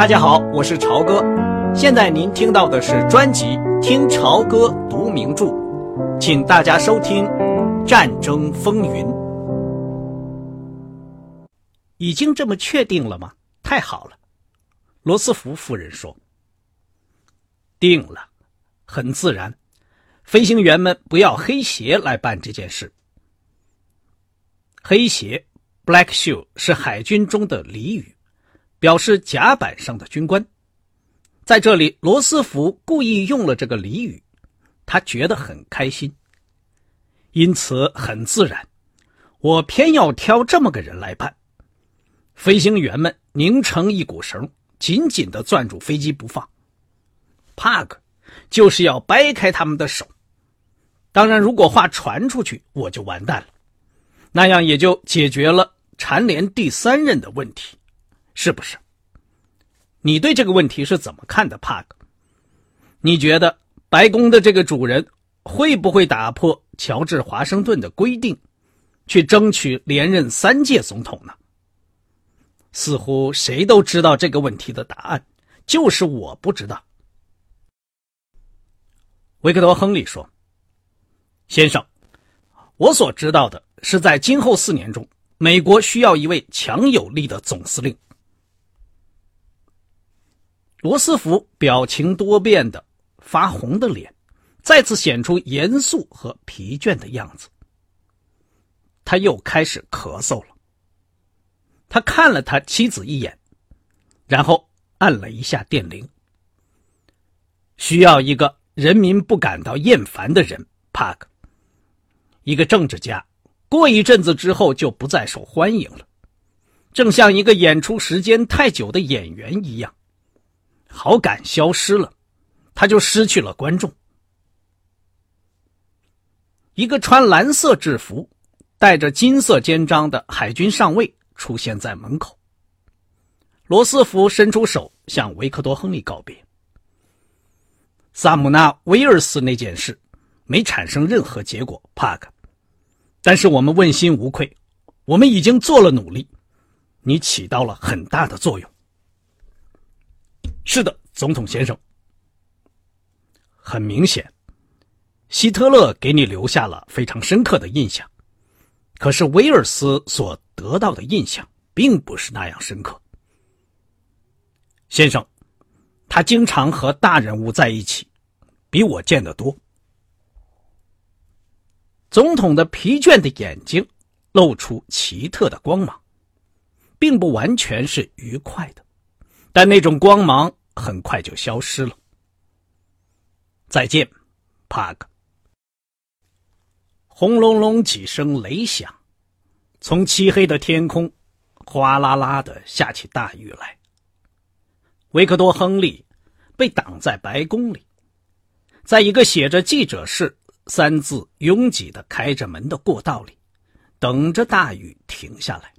大家好，我是朝哥。现在您听到的是专辑《听朝歌读名著》，请大家收听《战争风云》。已经这么确定了吗？太好了，罗斯福夫人说：“定了，很自然。飞行员们不要黑鞋来办这件事。黑鞋 （Black Shoe） 是海军中的俚语。”表示甲板上的军官，在这里，罗斯福故意用了这个俚语，他觉得很开心，因此很自然，我偏要挑这么个人来办。飞行员们拧成一股绳，紧紧的攥住飞机不放。帕克就是要掰开他们的手。当然，如果话传出去，我就完蛋了，那样也就解决了蝉联第三任的问题。是不是？你对这个问题是怎么看的，帕克？你觉得白宫的这个主人会不会打破乔治华盛顿的规定，去争取连任三届总统呢？似乎谁都知道这个问题的答案，就是我不知道。维克多·亨利说：“先生，我所知道的是，在今后四年中，美国需要一位强有力的总司令。”罗斯福表情多变的、发红的脸，再次显出严肃和疲倦的样子。他又开始咳嗽了。他看了他妻子一眼，然后按了一下电铃。需要一个人民不感到厌烦的人，帕克。一个政治家，过一阵子之后就不再受欢迎了，正像一个演出时间太久的演员一样。好感消失了，他就失去了观众。一个穿蓝色制服、戴着金色肩章的海军上尉出现在门口。罗斯福伸出手向维克多·亨利告别。萨姆纳·威尔斯那件事没产生任何结果，帕克，但是我们问心无愧，我们已经做了努力，你起到了很大的作用。是的，总统先生。很明显，希特勒给你留下了非常深刻的印象，可是威尔斯所得到的印象并不是那样深刻。先生，他经常和大人物在一起，比我见得多。总统的疲倦的眼睛露出奇特的光芒，并不完全是愉快的，但那种光芒。很快就消失了。再见，帕克。轰隆隆几声雷响，从漆黑的天空哗啦啦的下起大雨来。维克多·亨利被挡在白宫里，在一个写着“记者室”三字拥挤的开着门的过道里，等着大雨停下来。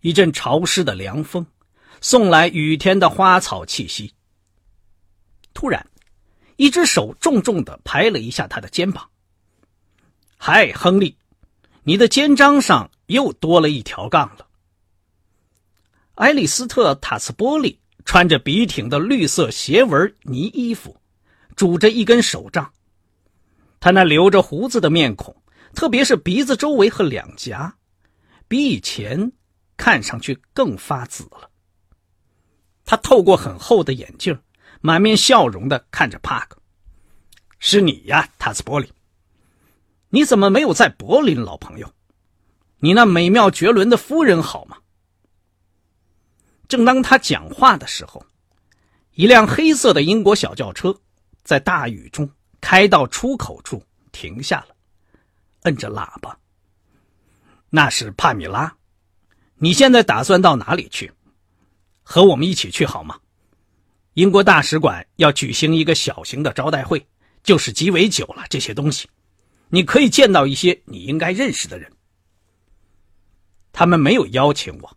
一阵潮湿的凉风。送来雨天的花草气息。突然，一只手重重的拍了一下他的肩膀。“嗨，亨利，你的肩章上又多了一条杠了。”埃利斯特·塔斯波利穿着笔挺的绿色斜纹呢衣服，拄着一根手杖。他那留着胡子的面孔，特别是鼻子周围和两颊，比以前看上去更发紫了。他透过很厚的眼镜，满面笑容的看着帕克：“是你呀，塔斯波利。你怎么没有在柏林，老朋友？你那美妙绝伦的夫人好吗？”正当他讲话的时候，一辆黑色的英国小轿车在大雨中开到出口处停下了，摁着喇叭。那是帕米拉。你现在打算到哪里去？和我们一起去好吗？英国大使馆要举行一个小型的招待会，就是鸡尾酒了。这些东西，你可以见到一些你应该认识的人。他们没有邀请我，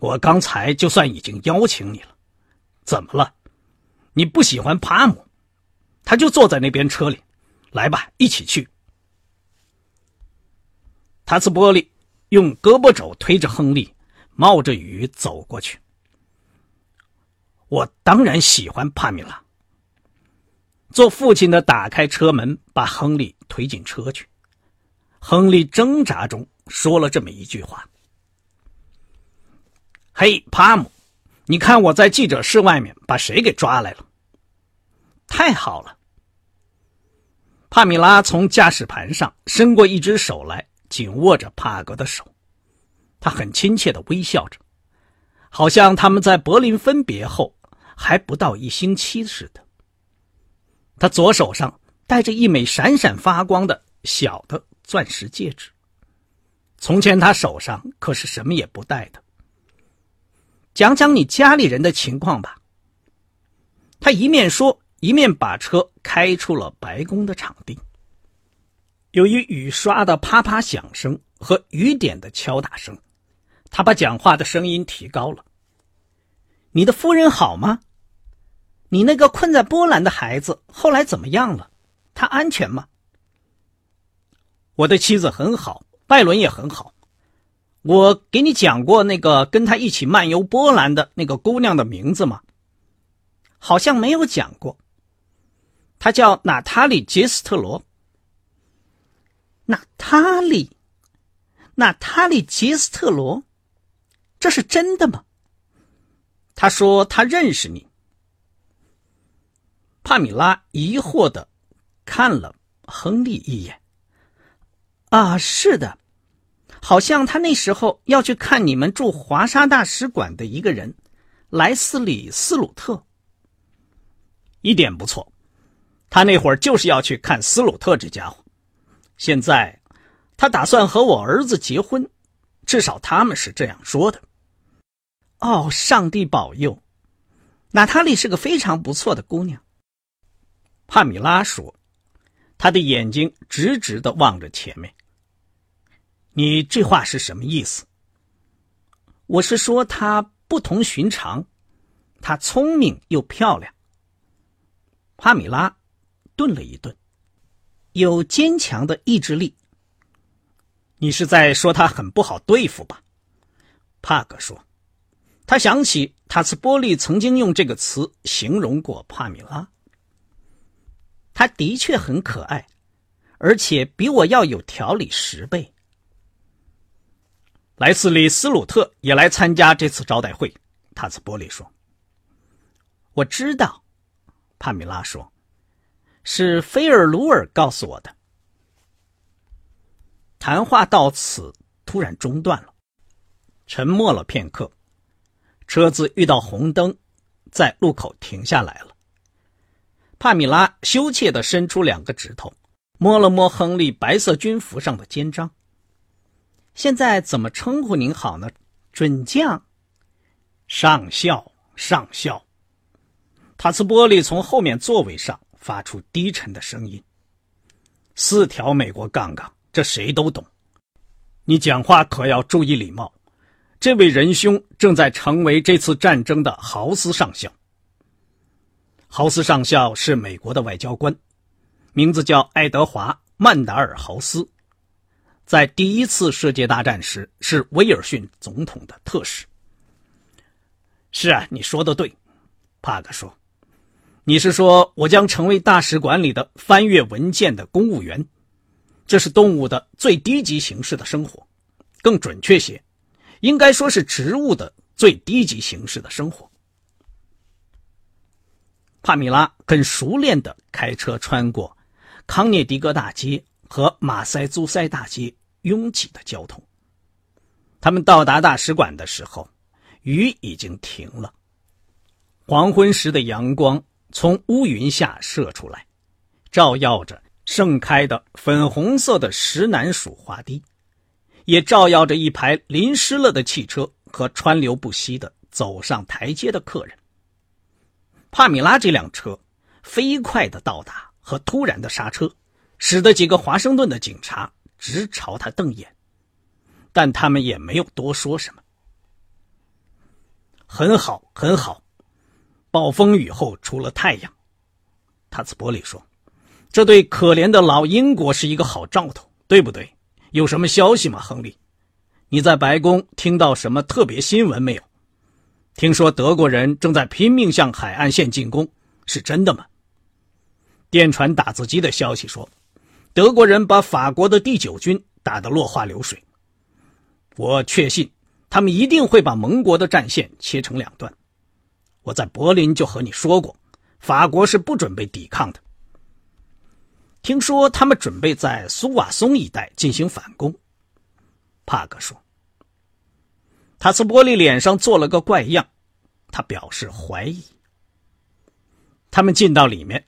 我刚才就算已经邀请你了。怎么了？你不喜欢帕姆？他就坐在那边车里。来吧，一起去。塔斯波利用胳膊肘推着亨利。冒着雨走过去。我当然喜欢帕米拉。做父亲的打开车门，把亨利推进车去。亨利挣扎中说了这么一句话：“嘿，帕姆，你看我在记者室外面把谁给抓来了？太好了！”帕米拉从驾驶盘上伸过一只手来，紧握着帕格的手。他很亲切的微笑着，好像他们在柏林分别后还不到一星期似的。他左手上戴着一枚闪闪发光的小的钻石戒指。从前他手上可是什么也不戴的。讲讲你家里人的情况吧。他一面说，一面把车开出了白宫的场地。由于雨刷的啪啪响声和雨点的敲打声，他把讲话的声音提高了。你的夫人好吗？你那个困在波兰的孩子后来怎么样了？他安全吗？我的妻子很好，拜伦也很好。我给你讲过那个跟他一起漫游波兰的那个姑娘的名字吗？好像没有讲过。她叫娜塔莉·杰斯特罗。娜塔莉，娜塔莉·杰斯特罗，这是真的吗？他说他认识你。帕米拉疑惑的看了亨利一眼。啊，是的，好像他那时候要去看你们驻华沙大使馆的一个人，莱斯里·斯鲁特。一点不错，他那会儿就是要去看斯鲁特这家伙。现在，他打算和我儿子结婚，至少他们是这样说的。哦，上帝保佑！娜塔莉是个非常不错的姑娘。帕米拉说：“他的眼睛直直的望着前面。你这话是什么意思？我是说她不同寻常，她聪明又漂亮。”帕米拉顿了一顿，有坚强的意志力。你是在说她很不好对付吧？帕格说：“他想起塔斯波利曾经用这个词形容过帕米拉。”他的确很可爱，而且比我要有条理十倍。莱斯里·斯鲁特也来参加这次招待会，塔斯波利说：“我知道。”帕米拉说：“是菲尔鲁尔告诉我的。”谈话到此突然中断了，沉默了片刻，车子遇到红灯，在路口停下来了。帕米拉羞怯地伸出两个指头，摸了摸亨利白色军服上的肩章。现在怎么称呼您好呢？准将，上校，上校。塔斯波利从后面座位上发出低沉的声音：“四条美国杠杠，这谁都懂。你讲话可要注意礼貌。这位仁兄正在成为这次战争的豪斯上校。”豪斯上校是美国的外交官，名字叫爱德华·曼达尔·豪斯，在第一次世界大战时是威尔逊总统的特使。是啊，你说的对，帕克说：“你是说我将成为大使馆里的翻阅文件的公务员？这是动物的最低级形式的生活，更准确些，应该说是植物的最低级形式的生活。”帕米拉很熟练地开车穿过康涅狄格大街和马塞诸塞大街拥挤的交通。他们到达大使馆的时候，雨已经停了。黄昏时的阳光从乌云下射出来，照耀着盛开的粉红色的石楠树花地，也照耀着一排淋湿了的汽车和川流不息的走上台阶的客人。帕米拉这辆车飞快的到达和突然的刹车，使得几个华盛顿的警察直朝他瞪眼，但他们也没有多说什么。很好，很好，暴风雨后出了太阳，塔斯伯里说：“这对可怜的老英国是一个好兆头，对不对？有什么消息吗，亨利？你在白宫听到什么特别新闻没有？听说德国人正在拼命向海岸线进攻，是真的吗？电传打字机的消息说，德国人把法国的第九军打得落花流水。我确信，他们一定会把盟国的战线切成两段。我在柏林就和你说过，法国是不准备抵抗的。听说他们准备在苏瓦松一带进行反攻。帕克说。塔斯波利脸上做了个怪样，他表示怀疑。他们进到里面，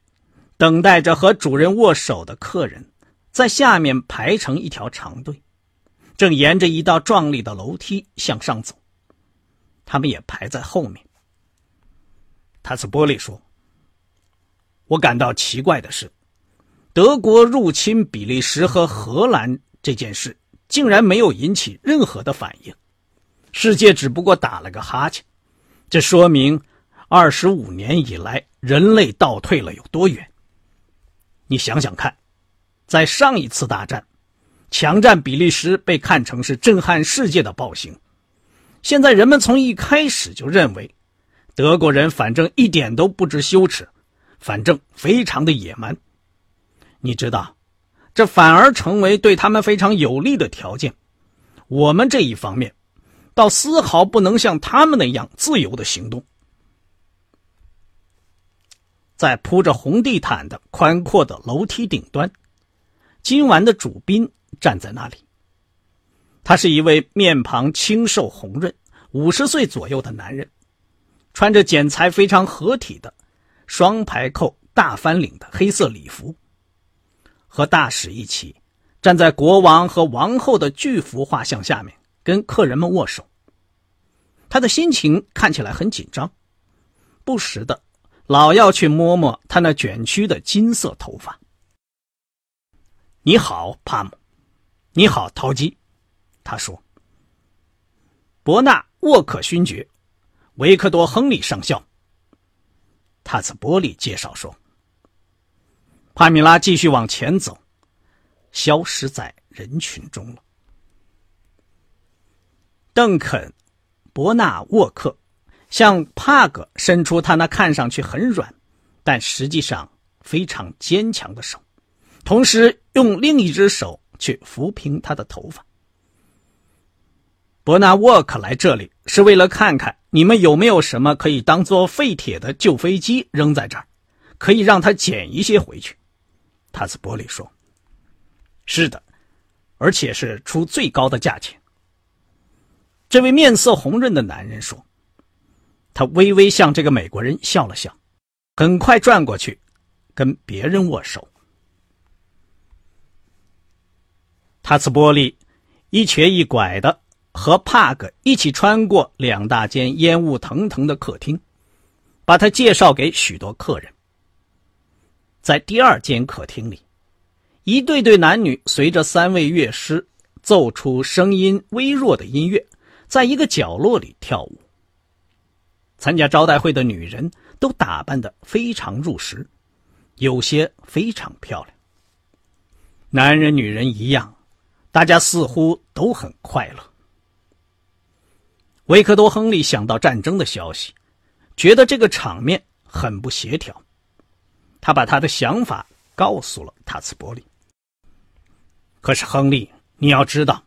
等待着和主人握手的客人在下面排成一条长队，正沿着一道壮丽的楼梯向上走。他们也排在后面。塔斯波利说：“我感到奇怪的是，德国入侵比利时和荷兰这件事竟然没有引起任何的反应。”世界只不过打了个哈欠，这说明二十五年以来人类倒退了有多远？你想想看，在上一次大战，强占比利时被看成是震撼世界的暴行，现在人们从一开始就认为德国人反正一点都不知羞耻，反正非常的野蛮。你知道，这反而成为对他们非常有利的条件。我们这一方面。倒丝毫不能像他们那样自由的行动。在铺着红地毯的宽阔的楼梯顶端，今晚的主宾站在那里。他是一位面庞清瘦红润、五十岁左右的男人，穿着剪裁非常合体的双排扣大翻领的黑色礼服，和大使一起站在国王和王后的巨幅画像下面。跟客人们握手，他的心情看起来很紧张，不时的老要去摸摸他那卷曲的金色头发。你好，帕姆，你好，陶基，他说。伯纳沃克勋爵，维克多亨利上校。塔兹波利介绍说。帕米拉继续往前走，消失在人群中了。邓肯·伯纳沃克向帕格伸出他那看上去很软，但实际上非常坚强的手，同时用另一只手去抚平他的头发。伯纳沃克来这里是为了看看你们有没有什么可以当做废铁的旧飞机扔在这儿，可以让他捡一些回去。塔斯伯里说：“是的，而且是出最高的价钱。”这位面色红润的男人说：“他微微向这个美国人笑了笑，很快转过去，跟别人握手。”塔斯波利一瘸一拐的和帕格一起穿过两大间烟雾腾腾的客厅，把他介绍给许多客人。在第二间客厅里，一对对男女随着三位乐师奏出声音微弱的音乐。在一个角落里跳舞。参加招待会的女人都打扮的非常入时，有些非常漂亮。男人、女人一样，大家似乎都很快乐。维克多·亨利想到战争的消息，觉得这个场面很不协调。他把他的想法告诉了塔茨伯里。可是，亨利，你要知道。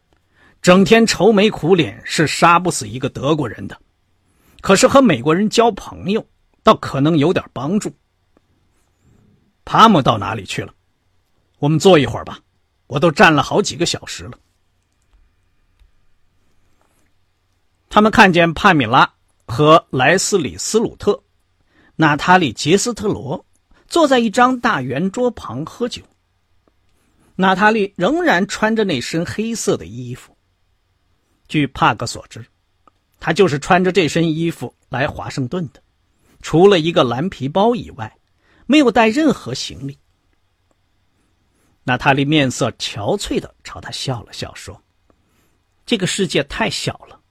整天愁眉苦脸是杀不死一个德国人的，可是和美国人交朋友倒可能有点帮助。帕姆到哪里去了？我们坐一会儿吧，我都站了好几个小时了。他们看见帕米拉和莱斯里斯鲁特、娜塔莉杰斯特罗坐在一张大圆桌旁喝酒。娜塔莉仍然穿着那身黑色的衣服。据帕格所知，他就是穿着这身衣服来华盛顿的，除了一个蓝皮包以外，没有带任何行李。娜塔莉面色憔悴的朝他笑了笑，说：“这个世界太小了。”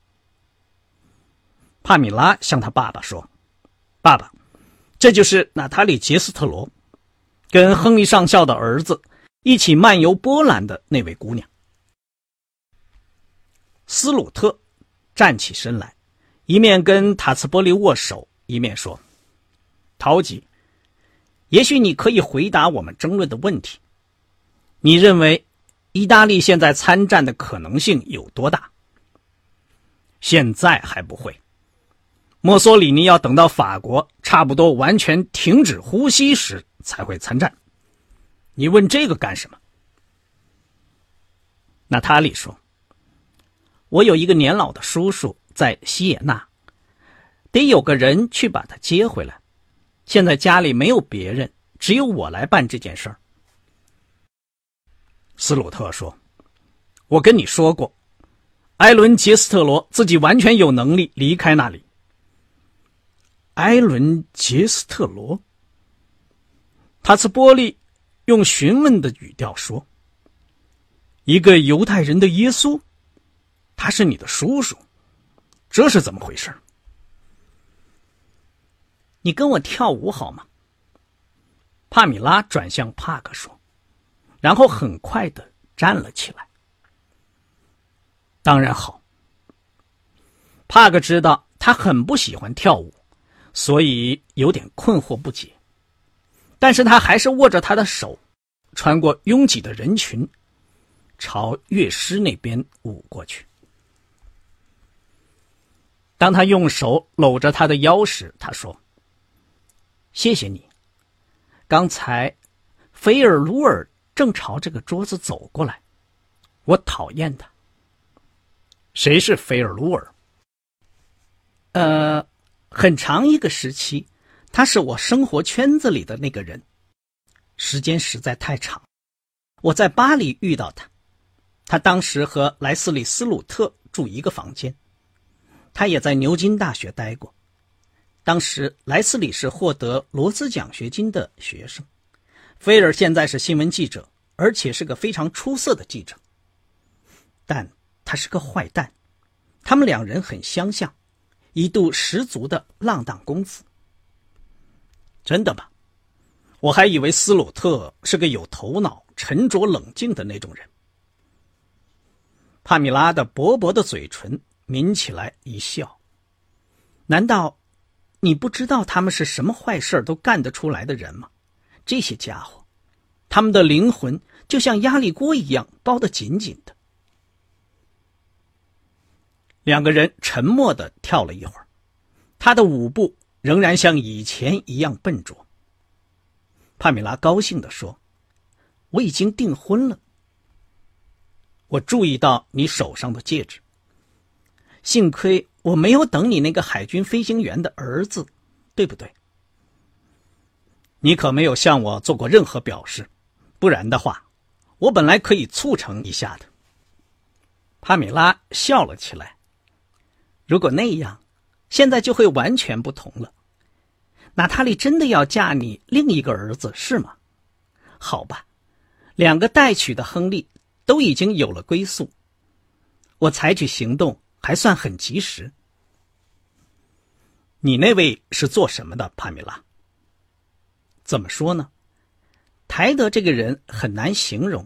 帕米拉向他爸爸说：“爸爸，这就是娜塔莉·杰斯特罗，跟亨利上校的儿子一起漫游波兰的那位姑娘。”斯鲁特站起身来，一面跟塔茨波利握手，一面说：“陶吉，也许你可以回答我们争论的问题。你认为意大利现在参战的可能性有多大？现在还不会。墨索里尼要等到法国差不多完全停止呼吸时才会参战。你问这个干什么？”娜塔莉说。我有一个年老的叔叔在西野纳，得有个人去把他接回来。现在家里没有别人，只有我来办这件事儿。斯鲁特说：“我跟你说过，艾伦·杰斯特罗自己完全有能力离开那里。”埃伦·杰斯特罗，塔斯波利用询问的语调说：“一个犹太人的耶稣。”他是你的叔叔，这是怎么回事？你跟我跳舞好吗？帕米拉转向帕克说，然后很快的站了起来。当然好。帕克知道他很不喜欢跳舞，所以有点困惑不解，但是他还是握着他的手，穿过拥挤的人群，朝乐师那边舞过去。当他用手搂着他的腰时，他说：“谢谢你。刚才，菲尔鲁尔正朝这个桌子走过来，我讨厌他。谁是菲尔鲁尔？呃，很长一个时期，他是我生活圈子里的那个人，时间实在太长。我在巴黎遇到他，他当时和莱斯利·斯鲁特住一个房间。”他也在牛津大学待过，当时莱斯里是获得罗斯奖学金的学生，菲尔现在是新闻记者，而且是个非常出色的记者。但他是个坏蛋，他们两人很相像，一度十足的浪荡公子。真的吗？我还以为斯鲁特是个有头脑、沉着冷静的那种人。帕米拉的薄薄的嘴唇。抿起来一笑。难道你不知道他们是什么坏事都干得出来的人吗？这些家伙，他们的灵魂就像压力锅一样包得紧紧的。两个人沉默的跳了一会儿，他的舞步仍然像以前一样笨拙。帕米拉高兴的说：“我已经订婚了。我注意到你手上的戒指。”幸亏我没有等你那个海军飞行员的儿子，对不对？你可没有向我做过任何表示，不然的话，我本来可以促成一下的。帕米拉笑了起来。如果那样，现在就会完全不同了。娜塔莉真的要嫁你另一个儿子是吗？好吧，两个待娶的亨利都已经有了归宿。我采取行动。还算很及时。你那位是做什么的，帕米拉？怎么说呢？台德这个人很难形容。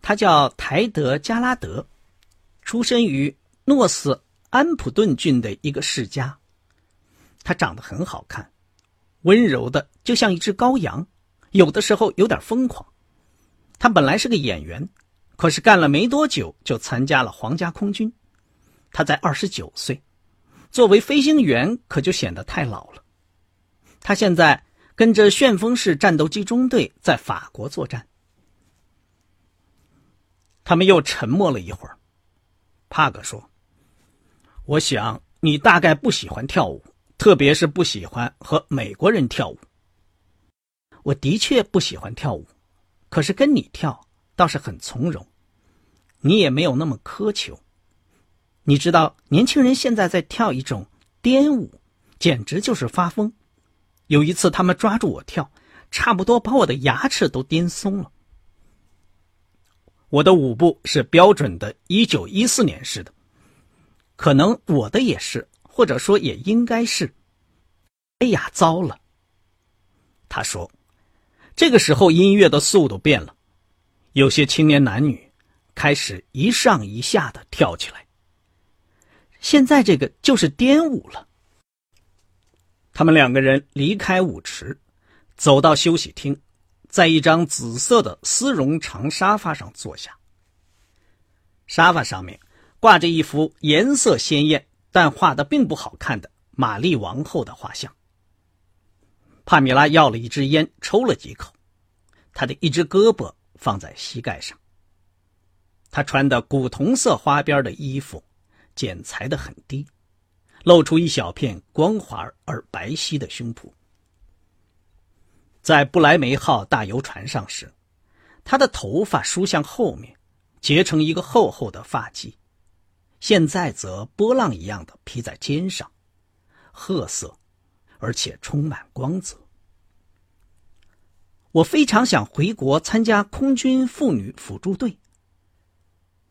他叫台德加拉德，出身于诺斯安普顿郡的一个世家。他长得很好看，温柔的就像一只羔羊，有的时候有点疯狂。他本来是个演员，可是干了没多久就参加了皇家空军。他在二十九岁，作为飞行员可就显得太老了。他现在跟着旋风式战斗机中队在法国作战。他们又沉默了一会儿。帕格说：“我想你大概不喜欢跳舞，特别是不喜欢和美国人跳舞。我的确不喜欢跳舞，可是跟你跳倒是很从容。你也没有那么苛求。”你知道，年轻人现在在跳一种颠舞，简直就是发疯。有一次，他们抓住我跳，差不多把我的牙齿都颠松了。我的舞步是标准的1914年式的，可能我的也是，或者说也应该是。哎呀，糟了！他说，这个时候音乐的速度变了，有些青年男女开始一上一下的跳起来。现在这个就是颠舞了。他们两个人离开舞池，走到休息厅，在一张紫色的丝绒长沙发上坐下。沙发上面挂着一幅颜色鲜艳但画的并不好看的玛丽王后的画像。帕米拉要了一支烟，抽了几口，她的一只胳膊放在膝盖上。他穿的古铜色花边的衣服，剪裁的很低，露出一小片光滑而白皙的胸脯。在不莱梅号大游船上时，他的头发梳向后面，结成一个厚厚的发髻；现在则波浪一样的披在肩上，褐色。而且充满光泽。我非常想回国参加空军妇女辅助队。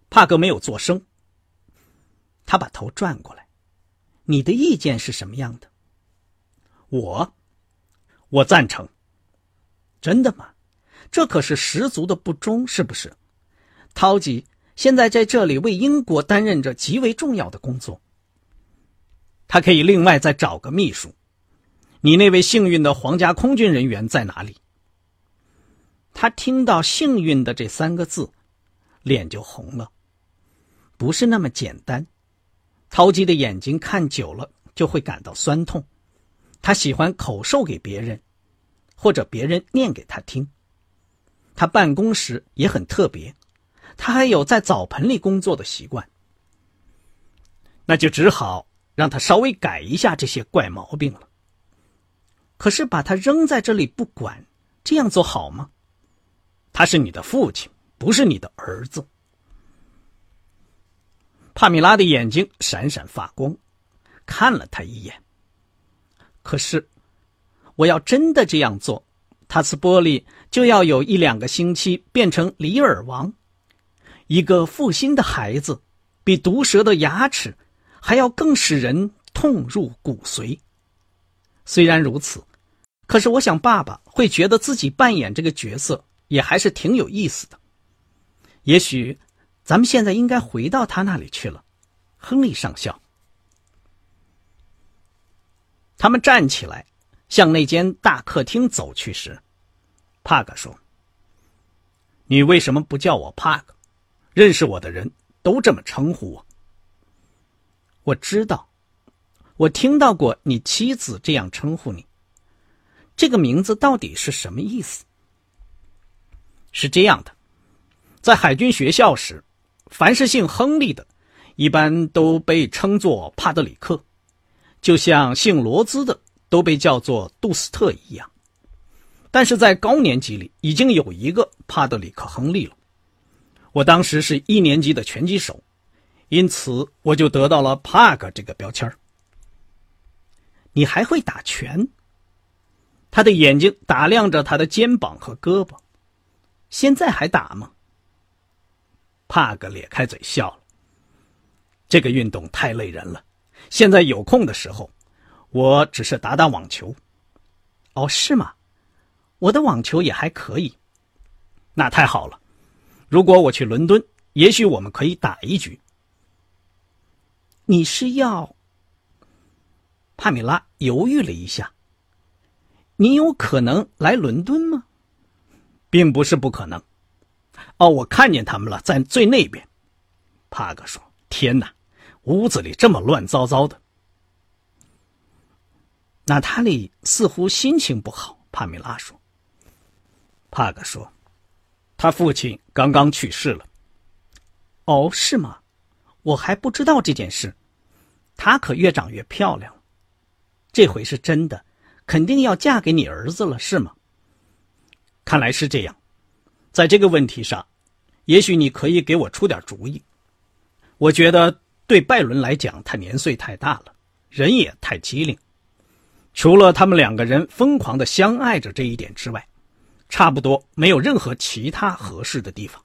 帕格没有作声。他把头转过来：“你的意见是什么样的？”我，我赞成。真的吗？这可是十足的不忠，是不是？涛吉现在在这里为英国担任着极为重要的工作。他可以另外再找个秘书。你那位幸运的皇家空军人员在哪里？他听到“幸运的”这三个字，脸就红了。不是那么简单。陶吉的眼睛看久了就会感到酸痛。他喜欢口授给别人，或者别人念给他听。他办公时也很特别，他还有在澡盆里工作的习惯。那就只好让他稍微改一下这些怪毛病了。可是把他扔在这里不管，这样做好吗？他是你的父亲，不是你的儿子。帕米拉的眼睛闪闪发光，看了他一眼。可是，我要真的这样做，塔斯波利就要有一两个星期变成里尔王，一个负心的孩子，比毒蛇的牙齿还要更使人痛入骨髓。虽然如此，可是我想爸爸会觉得自己扮演这个角色也还是挺有意思的。也许，咱们现在应该回到他那里去了。亨利上校。他们站起来，向那间大客厅走去时，帕克说：“你为什么不叫我帕克？认识我的人都这么称呼我。”我知道。我听到过你妻子这样称呼你。这个名字到底是什么意思？是这样的，在海军学校时，凡是姓亨利的，一般都被称作帕德里克，就像姓罗兹的都被叫做杜斯特一样。但是在高年级里，已经有一个帕德里克·亨利了。我当时是一年级的拳击手，因此我就得到了帕克这个标签。你还会打拳？他的眼睛打量着他的肩膀和胳膊。现在还打吗？帕格咧开嘴笑了。这个运动太累人了。现在有空的时候，我只是打打网球。哦，是吗？我的网球也还可以。那太好了。如果我去伦敦，也许我们可以打一局。你是要？帕米拉犹豫了一下。“你有可能来伦敦吗？”“并不是不可能。”“哦，我看见他们了，在最那边。”帕克说。“天哪，屋子里这么乱糟糟的。”娜塔莉似乎心情不好。帕米拉说。帕克说：“他父亲刚刚去世了。”“哦，是吗？我还不知道这件事。她可越长越漂亮。”这回是真的，肯定要嫁给你儿子了，是吗？看来是这样，在这个问题上，也许你可以给我出点主意。我觉得对拜伦来讲，他年岁太大了，人也太机灵。除了他们两个人疯狂的相爱着这一点之外，差不多没有任何其他合适的地方。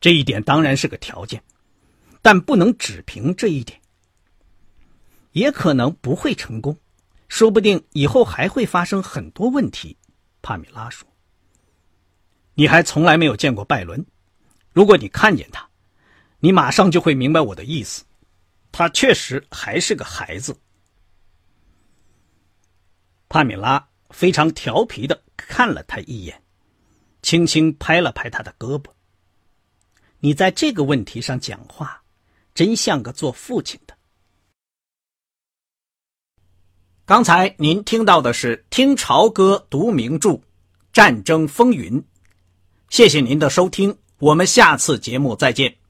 这一点当然是个条件，但不能只凭这一点。也可能不会成功，说不定以后还会发生很多问题。帕米拉说：“你还从来没有见过拜伦，如果你看见他，你马上就会明白我的意思。他确实还是个孩子。帕米拉非常调皮的看了他一眼，轻轻拍了拍他的胳膊。你在这个问题上讲话，真像个做父亲的。刚才您听到的是听潮歌读名著《战争风云》，谢谢您的收听，我们下次节目再见。